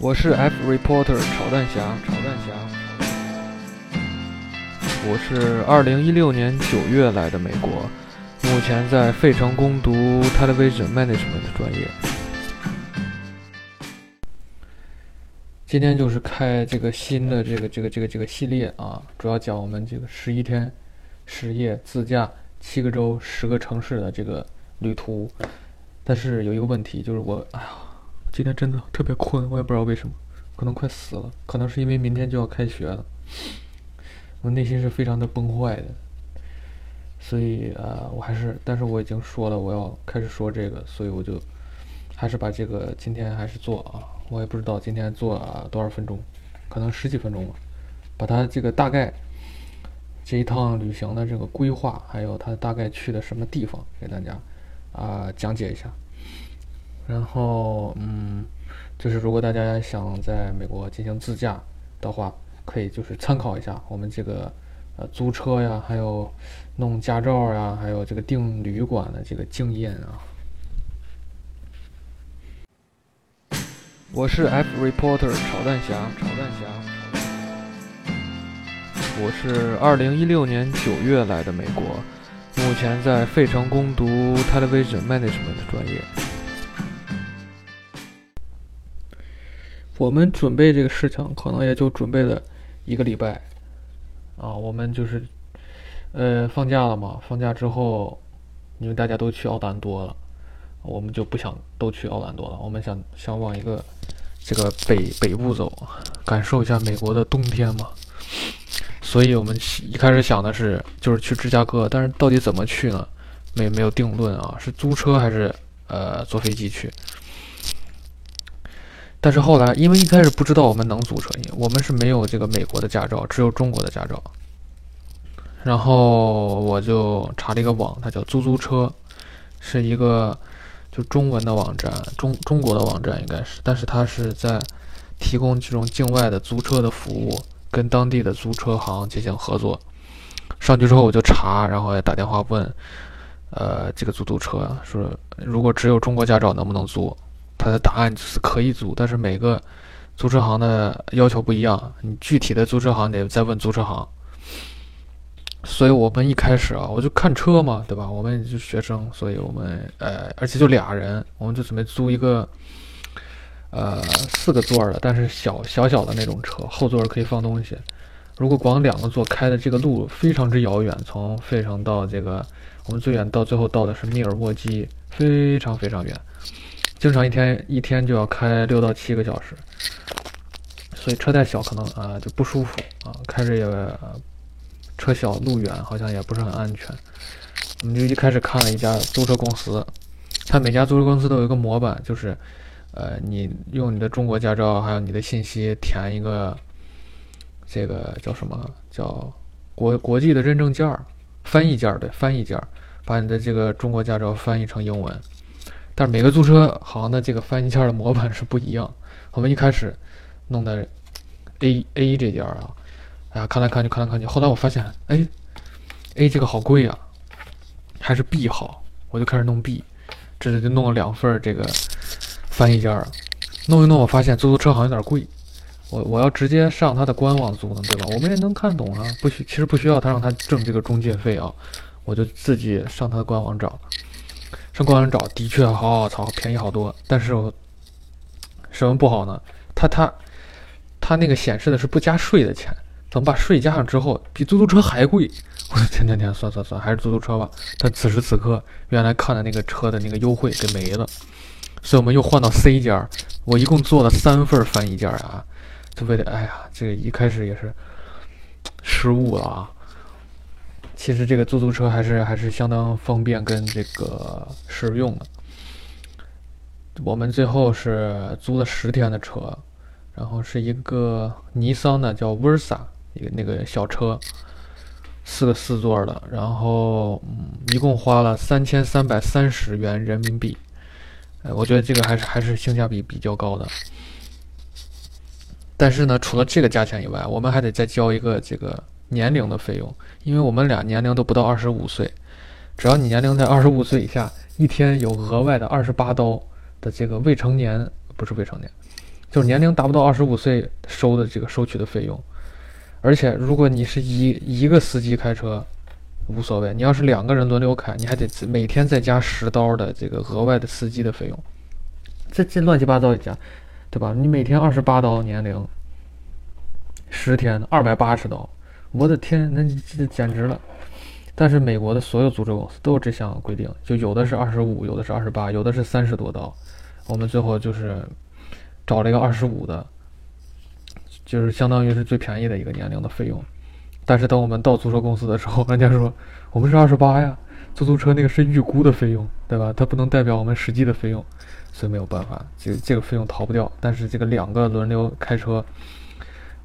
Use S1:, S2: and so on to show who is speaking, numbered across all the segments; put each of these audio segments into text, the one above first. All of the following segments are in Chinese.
S1: 我是 F reporter 炒蛋侠，炒蛋侠。我是二零一六年九月来的美国，目前在费城攻读 Television Management 的专业。今天就是开这个新的这个这个这个这个系列啊，主要讲我们这个十一天十夜自驾七个州十个城市的这个旅途。但是有一个问题，就是我哎呀，今天真的特别困，我也不知道为什么，可能快死了，可能是因为明天就要开学了，我内心是非常的崩坏的。所以呃，我还是，但是我已经说了我要开始说这个，所以我就还是把这个今天还是做啊，我也不知道今天做啊多少分钟，可能十几分钟吧，把它这个大概这一趟旅行的这个规划，还有它大概去的什么地方给大家。啊，讲解一下。然后，嗯，就是如果大家想在美国进行自驾的话，可以就是参考一下我们这个呃租车呀，还有弄驾照呀，还有这个订旅馆的这个经验啊。我是 F reporter 炒蛋侠，炒蛋侠。我是二零一六年九月来的美国。目前在费城攻读 Television Management 专业。我们准备这个事情，可能也就准备了一个礼拜。啊，我们就是，呃，放假了嘛。放假之后，因为大家都去奥兰多了，我们就不想都去奥兰多了。我们想想往一个这个北北部走，感受一下美国的冬天嘛。所以我们一开始想的是，就是去芝加哥，但是到底怎么去呢？没没有定论啊，是租车还是呃坐飞机去？但是后来，因为一开始不知道我们能租车，我们是没有这个美国的驾照，只有中国的驾照。然后我就查了一个网，它叫租租车，是一个就中文的网站，中中国的网站应该是，但是它是在提供这种境外的租车的服务。跟当地的租车行进行合作，上去之后我就查，然后也打电话问，呃，这个租租车说，如果只有中国驾照能不能租？他的答案是可以租，但是每个租车行的要求不一样，你具体的租车行得再问租车行。所以我们一开始啊，我就看车嘛，对吧？我们就学生，所以我们呃，而且就俩人，我们就准备租一个。呃，四个座的，但是小小小的那种车，后座可以放东西。如果光两个座开的这个路非常之遥远，从费城到这个，我们最远到最后到的是密尔沃基，非常非常远，经常一天一天就要开六到七个小时。所以车太小可能啊就不舒服啊，开着也车小路远，好像也不是很安全。我们就一开始看了一家租车公司，它每家租车公司都有一个模板，就是。呃，你用你的中国驾照，还有你的信息填一个，这个叫什么？叫国国际的认证件儿，翻译件儿对，翻译件儿，把你的这个中国驾照翻译成英文。但是每个租车行的这个翻译件的模板是不一样。我们一开始弄的 A A 这件啊，哎呀，看来看去，看来看去，后来我发现，哎，A 这个好贵啊，还是 B 好，我就开始弄 B，这就弄了两份这个。翻译件儿，弄一弄，我发现租租车好像有点贵。我我要直接上他的官网租呢，对吧？我们也能看懂啊，不需其实不需要他让他挣这个中介费啊，我就自己上他的官网找。上官网找的确好好操，便宜好多。但是我什么不好呢？他他他那个显示的是不加税的钱，怎么把税加上之后，比出租车还贵。我说天天天，算算算，还是出租车吧。但此时此刻，原来看的那个车的那个优惠给没了。所以我们又换到 C 家，我一共做了三份翻译件啊，就为了哎呀，这个一开始也是失误了啊。其实这个出租车还是还是相当方便跟这个实用的。我们最后是租了十天的车，然后是一个尼桑的叫 Versa 一个那个小车，四个四座的，然后嗯，一共花了三千三百三十元人民币。哎，我觉得这个还是还是性价比比较高的。但是呢，除了这个价钱以外，我们还得再交一个这个年龄的费用，因为我们俩年龄都不到二十五岁。只要你年龄在二十五岁以下，一天有额外的二十八刀的这个未成年，不是未成年，就是年龄达不到二十五岁收的这个收取的费用。而且如果你是一一个司机开车，无所谓；你要是两个人轮流开，你还得每天再加十刀的这个额外的司机的费用。这这乱七八糟一加，对吧？你每天二十八刀年龄，十天二百八十刀，我的天，那这简直了！但是美国的所有租车公司都有这项规定，就有的是二十五，有的是二十八，有的是三十多刀。我们最后就是找了一个二十五的，就是相当于是最便宜的一个年龄的费用。但是等我们到租车公司的时候，人家说我们是二十八呀，出租车那个是预估的费用，对吧？它不能代表我们实际的费用，所以没有办法，这这个费用逃不掉。但是这个两个轮流开车，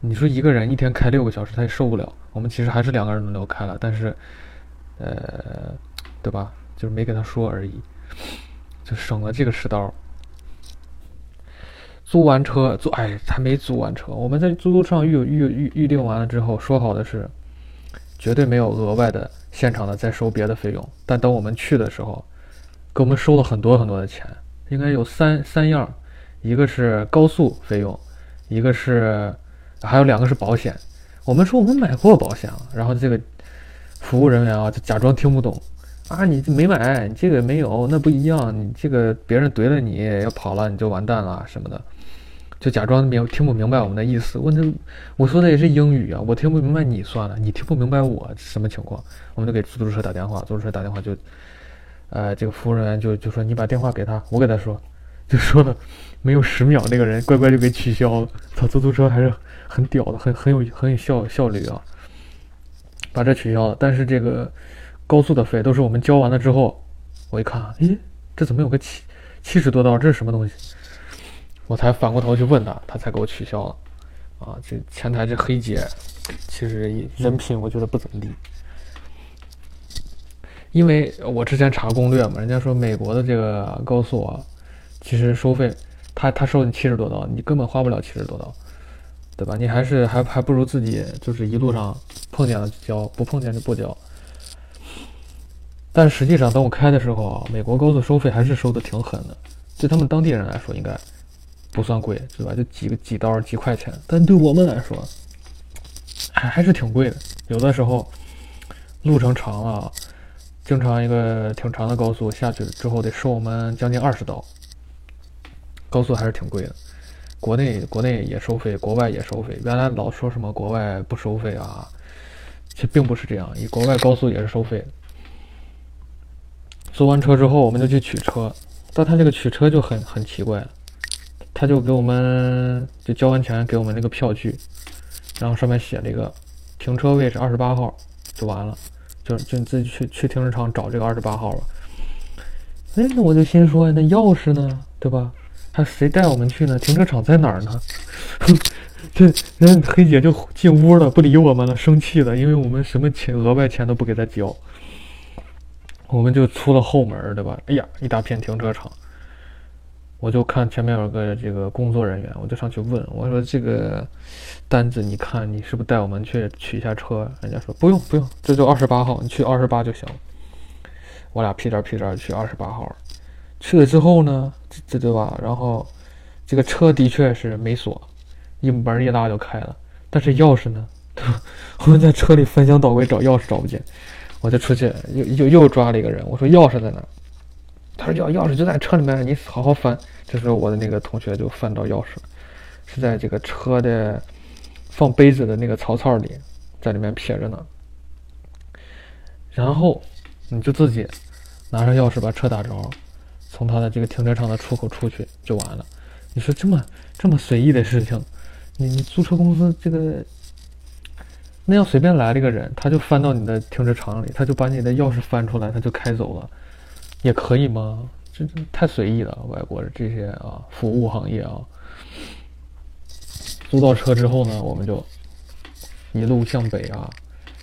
S1: 你说一个人一天开六个小时，他也受不了。我们其实还是两个人轮流开了，但是。呃，对吧？就是没跟他说而已，就省了这个十刀。租完车，租哎，还没租完车。我们在出租车上预预预预定完了之后，说好的是绝对没有额外的现场的再收别的费用。但等我们去的时候，给我们收了很多很多的钱，应该有三三样，一个是高速费用，一个是还有两个是保险。我们说我们买过保险了，然后这个。服务人员啊，就假装听不懂啊！你这没买，你这个没有，那不一样。你这个别人怼了你要跑了，你就完蛋了什么的，就假装明听不明白我们的意思。问这我说的也是英语啊，我听不明白你算了，你听不明白我什么情况？我们就给出租车打电话，出租车打电话就，呃，这个服务人员就就说你把电话给他，我给他说，就说了没有十秒，那个人乖乖就给取消了。操出租车还是很屌的，很很有很有效效率啊。把这取消了，但是这个高速的费都是我们交完了之后，我一看，咦，这怎么有个七七十多刀？这是什么东西？我才反过头去问他，他才给我取消了。啊，这前台这黑姐，其实人品我觉得不怎么地。因为我之前查攻略嘛，人家说美国的这个高速啊，其实收费，他他收你七十多刀，你根本花不了七十多刀。对吧？你还是还还不如自己，就是一路上碰见了交，不碰见就不交。但实际上，等我开的时候啊，美国高速收费还是收的挺狠的。对他们当地人来说，应该不算贵，对吧？就几个几刀几块钱。但对我们来说，还还是挺贵的。有的时候路程长了，经常一个挺长的高速下去之后，得收我们将近二十刀。高速还是挺贵的。国内国内也收费，国外也收费。原来老说什么国外不收费啊，其实并不是这样。以国外高速也是收费的。租完车之后，我们就去取车，但他这个取车就很很奇怪，他就给我们就交完钱给我们那个票据，然后上面写了一个停车位是二十八号，就完了，就就你自己去去停车场找这个二十八号吧。哎，那我就心说，那钥匙呢，对吧？还谁带我们去呢？停车场在哪儿呢？这人黑姐就进屋了，不理我们了，生气了，因为我们什么钱额外钱都不给她交，我们就出了后门，对吧？哎呀，一大片停车场，我就看前面有个这个工作人员，我就上去问，我说这个单子你看你是不是带我们去取一下车？人家说不用不用，这就二十八号，你去二十八就行。我俩屁颠屁颠去二十八号。去了之后呢，这对吧？然后这个车的确是没锁，一门一拉就开了。但是钥匙呢？我们在车里翻箱倒柜找钥匙找不见，我就出去又又又抓了一个人。我说钥匙在哪？他说钥钥匙就在车里面，你好好翻。这时候我的那个同学就翻到钥匙了，是在这个车的放杯子的那个槽槽里，在里面撇着呢。然后你就自己拿上钥匙把车打着。从他的这个停车场的出口出去就完了。你说这么这么随意的事情，你你租车公司这个，那要随便来了一个人，他就翻到你的停车场里，他就把你的钥匙翻出来，他就开走了，也可以吗？这这太随意了，外国的这些啊，服务行业啊。租到车之后呢，我们就一路向北啊，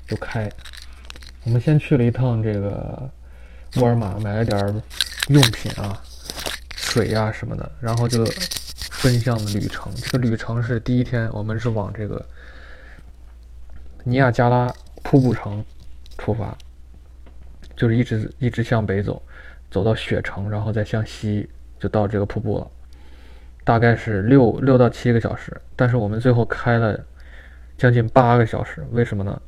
S1: 就开。我们先去了一趟这个沃尔玛，买了点。用品啊，水呀什么的，然后就奔向旅程。这个旅程是第一天，我们是往这个尼亚加拉瀑布城出发，就是一直一直向北走，走到雪城，然后再向西就到这个瀑布了。大概是六六到七个小时，但是我们最后开了将近八个小时，为什么呢？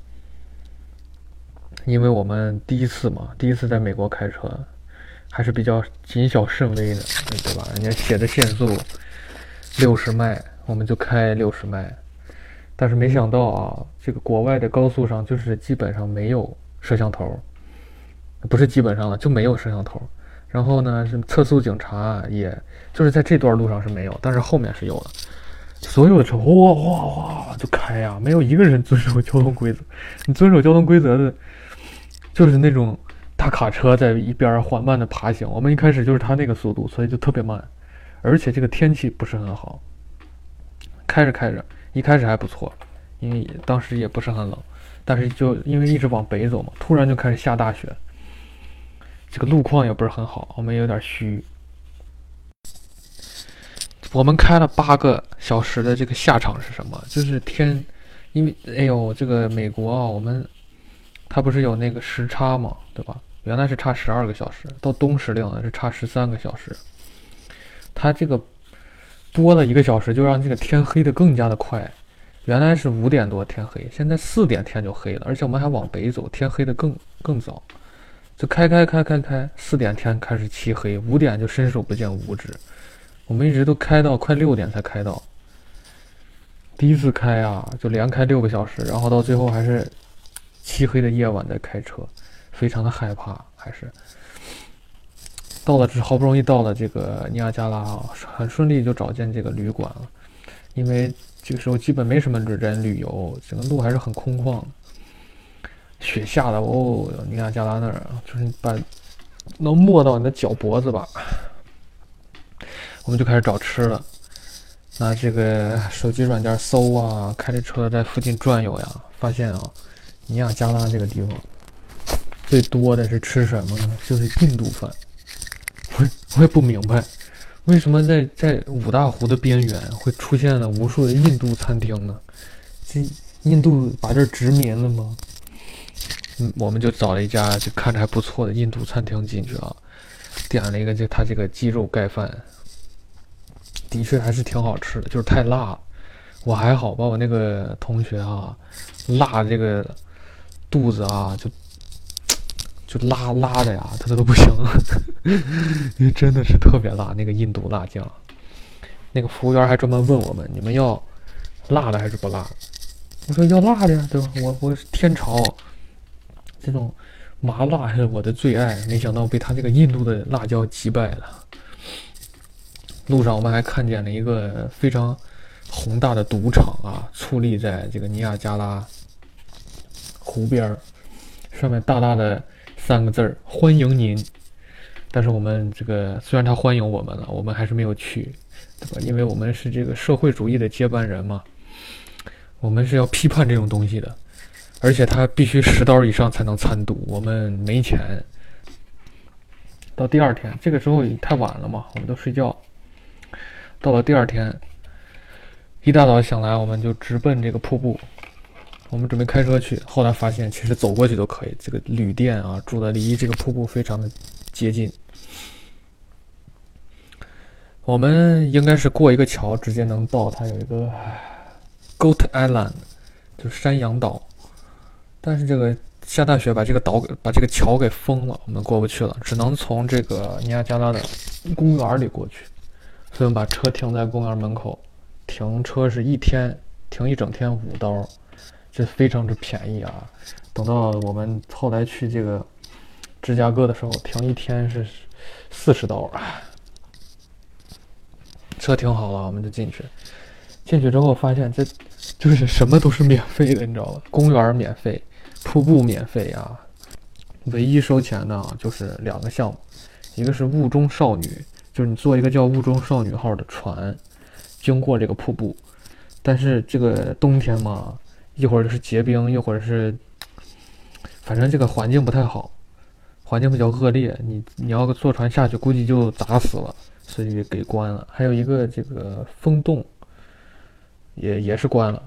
S1: 因为我们第一次嘛，第一次在美国开车，还是比较谨小慎微的，对吧？人家写的限速六十迈，我们就开六十迈。但是没想到啊，这个国外的高速上就是基本上没有摄像头，不是基本上了，就没有摄像头。然后呢，是测速警察，也就是在这段路上是没有，但是后面是有的。所有的车哗哗哗就开呀，没有一个人遵守交通规则。你遵守交通规则的，就是那种大卡车在一边缓慢的爬行。我们一开始就是他那个速度，所以就特别慢，而且这个天气不是很好。开着开着，一开始还不错，因为当时也不是很冷，但是就因为一直往北走嘛，突然就开始下大雪。这个路况也不是很好，我们有点虚。我们开了八个小时的这个下场是什么？就是天，因为哎呦，这个美国啊，我们它不是有那个时差嘛，对吧？原来是差十二个小时，到冬时令是差十三个小时。它这个多了一个小时，就让这个天黑的更加的快。原来是五点多天黑，现在四点天就黑了，而且我们还往北走，天黑的更更早。就开开开开开，四点天开始漆黑，五点就伸手不见五指。我们一直都开到快六点才开到。第一次开啊，就连开六个小时，然后到最后还是漆黑的夜晚在开车，非常的害怕。还是到了这好不容易到了这个尼亚加拉啊，很顺利就找见这个旅馆了。因为这个时候基本没什么人旅游，整个路还是很空旷。雪下的哦，尼亚加拉那儿就是把能没到你的脚脖子吧。我们就开始找吃了，拿这个手机软件搜啊，开着车在附近转悠呀，发现啊，尼亚加拉这个地方最多的是吃什么呢？就是印度饭。我我也不明白，为什么在在五大湖的边缘会出现了无数的印度餐厅呢？这印度把这儿殖民了吗？嗯，我们就找了一家就看着还不错的印度餐厅进去啊，点了一个就他这个鸡肉盖饭，的确还是挺好吃的，就是太辣。我还好吧，我那个同学啊，辣这个肚子啊，就就拉拉的呀，他都不行，因为真的是特别辣，那个印度辣酱。那个服务员还专门问我们，你们要辣的还是不辣？我说要辣的呀，对吧？我我天朝。这种麻辣是我的最爱，没想到被他这个印度的辣椒击败了。路上我们还看见了一个非常宏大的赌场啊，矗立在这个尼亚加拉湖边，上面大大的三个字儿“欢迎您”。但是我们这个虽然他欢迎我们了，我们还是没有去，对吧？因为我们是这个社会主义的接班人嘛，我们是要批判这种东西的。而且他必须十刀以上才能参赌，我们没钱。到第二天，这个时候也太晚了嘛，我们都睡觉。到了第二天，一大早醒来，我们就直奔这个瀑布。我们准备开车去，后来发现其实走过去都可以。这个旅店啊，住的离这个瀑布非常的接近。我们应该是过一个桥，直接能到。它有一个 Goat Island，就是山羊岛。但是这个下大雪，把这个岛给把这个桥给封了，我们过不去了，只能从这个尼亚加拉的公园里过去。所以我们把车停在公园门口，停车是一天停一整天五刀，这非常之便宜啊！等到我们后来去这个芝加哥的时候，停一天是四十刀啊。车停好了，我们就进去。进去之后发现，这就是什么都是免费的，你知道吧？公园免费。瀑布免费啊，唯一收钱的就是两个项目，一个是雾中少女，就是你坐一个叫雾中少女号的船，经过这个瀑布，但是这个冬天嘛，一会儿是结冰，一会儿是，反正这个环境不太好，环境比较恶劣，你你要坐船下去，估计就砸死了，所以给关了。还有一个这个风洞，也也是关了，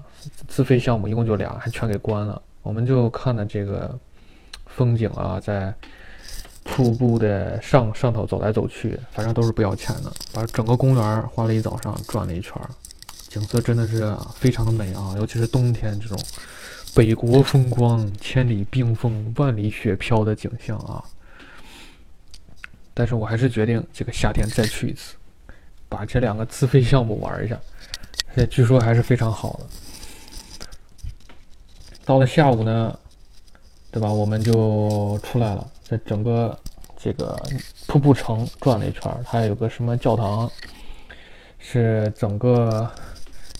S1: 自费项目一共就俩，还全给关了。我们就看了这个风景啊，在瀑布的上上头走来走去，反正都是不要钱的，把整个公园花了一早上转了一圈，景色真的是非常的美啊，尤其是冬天这种北国风光、千里冰封、万里雪飘的景象啊。但是我还是决定这个夏天再去一次，把这两个自费项目玩一下，而且据说还是非常好的。到了下午呢，对吧？我们就出来了，在整个这个瀑布城转了一圈，它有个什么教堂，是整个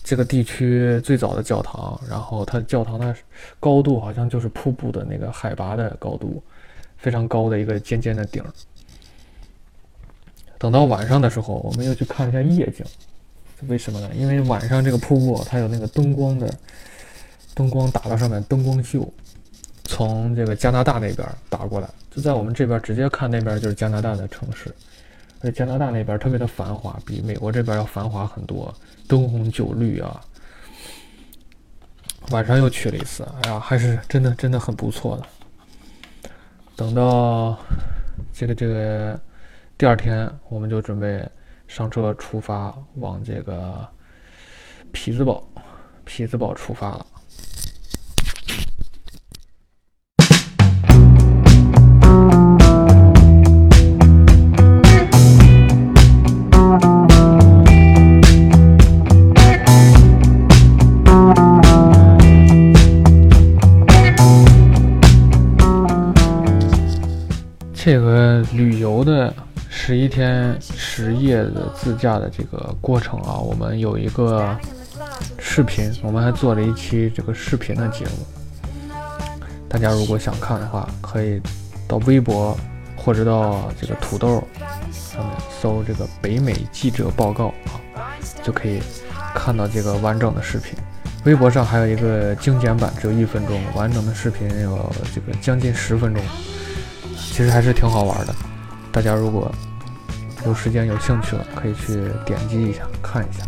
S1: 这个地区最早的教堂。然后它教堂的高度好像就是瀑布的那个海拔的高度，非常高的一个尖尖的顶。等到晚上的时候，我们又去看一下夜景。为什么呢？因为晚上这个瀑布它有那个灯光的灯光打到上面，灯光秀从这个加拿大那边打过来，就在我们这边直接看那边就是加拿大的城市。而且加拿大那边特别的繁华，比美国这边要繁华很多，灯红酒绿啊。晚上又去了一次，哎呀，还是真的真的很不错的。等到这个这个。第二天，我们就准备上车出发，往这个匹兹堡，匹兹堡出发了。这个旅游的。十一天十夜的自驾的这个过程啊，我们有一个视频，我们还做了一期这个视频的节目。大家如果想看的话，可以到微博或者到这个土豆上面搜这个“北美记者报告”啊，就可以看到这个完整的视频。微博上还有一个精简版，只有一分钟，完整的视频有这个将近十分钟，其实还是挺好玩的。大家如果有时间有兴趣了，可以去点击一下看一下。